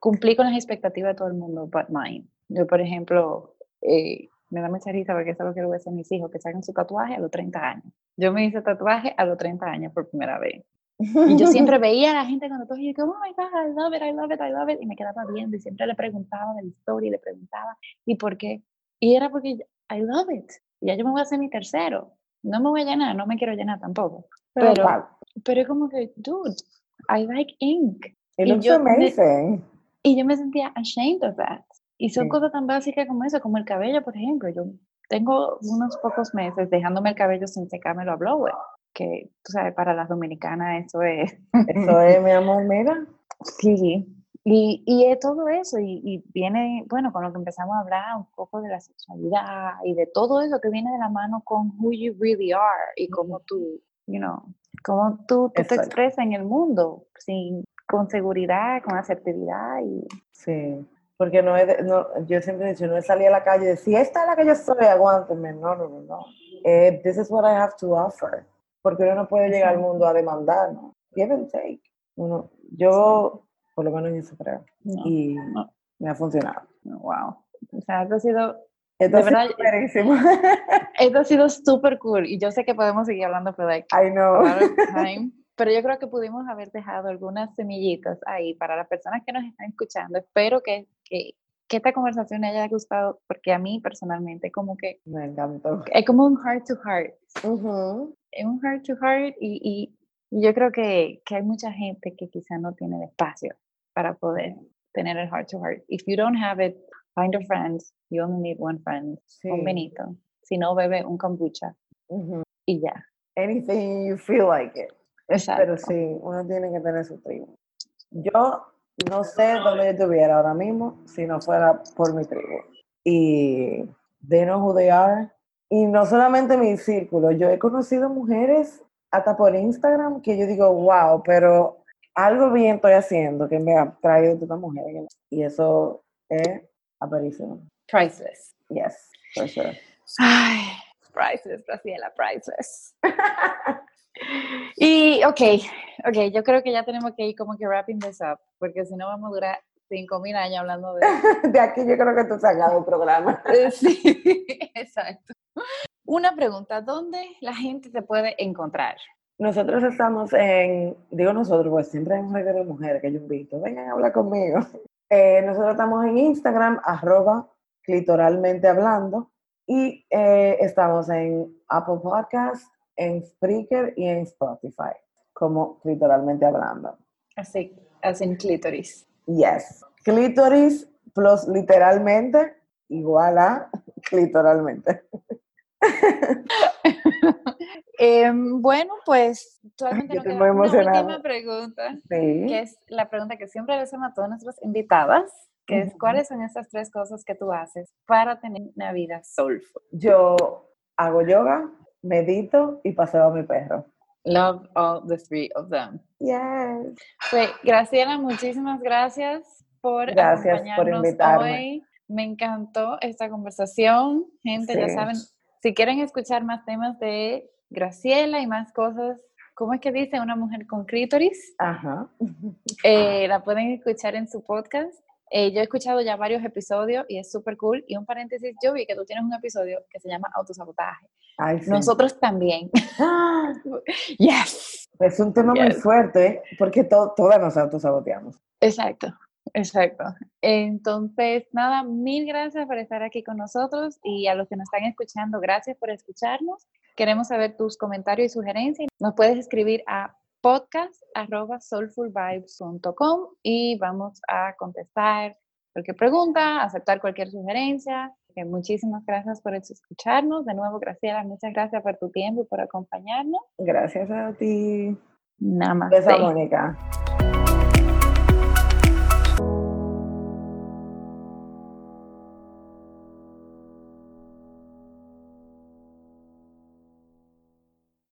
cumplir con las expectativas de todo el mundo, but mine. Yo, por ejemplo, eh, me da mucha risa porque eso es lo que le voy a decir a mis hijos, que saquen su tatuaje a los 30 años. Yo me hice tatuaje a los 30 años por primera vez. Y yo siempre veía a la gente cuando todo y yo, oh my God, I love it, I love it, I love it. Y me quedaba viendo y siempre le preguntaba de la historia y le preguntaba, ¿y por qué? Y era porque I love it. Y ya yo me voy a hacer mi tercero. No me voy a llenar, no me quiero llenar tampoco. Pero, pero, es como que, dude, I like ink. It looks amazing. y yo me sentía ashamed of that. Y son cosas tan básicas como eso, como el cabello, por ejemplo. Yo tengo unos pocos meses dejándome el cabello sin secármelo a blower, que, tú sabes, para las dominicanas eso es... Eso es, mi amor, mira. Sí, y, y es todo eso, y, y, viene, bueno, con lo que empezamos a hablar un poco de la sexualidad y de todo eso que viene de la mano con who you really are y cómo tú, you know, cómo tú, tú te expresas en el mundo sin, con seguridad, con asertividad. Y... Sí, porque no es, no, yo siempre he dicho, no es salir a la calle y decir, esta es la que yo soy, aguánteme. No, no, no, no. Eh, this is what I have to offer. Porque uno no puede llegar al mundo a demandar, ¿no? Give and take. Uno, yo por lo menos en eso creo. y me ha funcionado. Wow. O sea, esto ha sido... Esto de verdad, esto ha sido súper cool y yo sé que podemos seguir hablando por like, I know. pero yo creo que pudimos haber dejado algunas semillitas ahí para las personas que nos están escuchando. Espero que, que, que esta conversación haya gustado porque a mí personalmente como que... Me encantó. Es como un heart to heart. Es un heart to heart y, y yo creo que, que, hay mucha gente que quizá no tiene espacio para poder tener el heart to heart. If you don't have it, find a friend. You only need one friend. Un Benito. Si no, bebe un kombucha. Y ya. Anything you feel like it. Exacto. Pero sí, uno tiene que tener su tribu. Yo no sé dónde yo estuviera ahora mismo si no fuera por mi tribu. Y they know who they are. Y no solamente mi círculo, yo he conocido mujeres hasta por Instagram que yo digo, wow, pero algo bien estoy haciendo que me ha traído esta mujer. Y eso es aparísimo. Priceless. Yes, for sure. Ay, priceless, Graciela, priceless. y, ok, ok, yo creo que ya tenemos que ir como que wrapping this up, porque si no vamos a durar cinco mil años hablando de... de aquí yo creo que tú sacado el programa. sí, exacto. Una pregunta, ¿dónde la gente te puede encontrar? Nosotros estamos en, digo nosotros, pues siempre hay un de mujeres que yo invito, vengan a hablar conmigo. Eh, nosotros estamos en Instagram, arroba clitoralmente hablando, y eh, estamos en Apple Podcast, en Spreaker y en Spotify, como clitoralmente hablando. Así, así en clítoris. Yes. Clítoris plus literalmente igual a clitoralmente. Em, bueno, pues solamente nos queda una última pregunta, que es la pregunta que siempre le hacemos a todas nuestras invitadas, que es ¿cuáles son esas tres cosas que tú haces para tener una vida soulful? Yo hago yoga, medito y paseo a mi perro. Love all the three of them. Yes. Pues, Graciela, muchísimas gracias por gracias por invitarme. hoy. Me encantó esta conversación. Gente, ya saben, si quieren escuchar más temas de Graciela y más cosas, ¿cómo es que dice una mujer con clítoris? Ajá. Eh, la pueden escuchar en su podcast. Eh, yo he escuchado ya varios episodios y es súper cool. Y un paréntesis, yo vi que tú tienes un episodio que se llama Autosabotaje. Nosotros también. yes. Es un tema muy fuerte porque todas nos autosaboteamos. Exacto. Exacto. Entonces, nada, mil gracias por estar aquí con nosotros y a los que nos están escuchando, gracias por escucharnos. Queremos saber tus comentarios y sugerencias. Nos puedes escribir a podcast.soulfulvibes.com y vamos a contestar cualquier pregunta, aceptar cualquier sugerencia. muchísimas gracias por escucharnos. De nuevo, Graciela, muchas gracias por tu tiempo y por acompañarnos. Gracias a ti. Namaste. Beso, Mónica.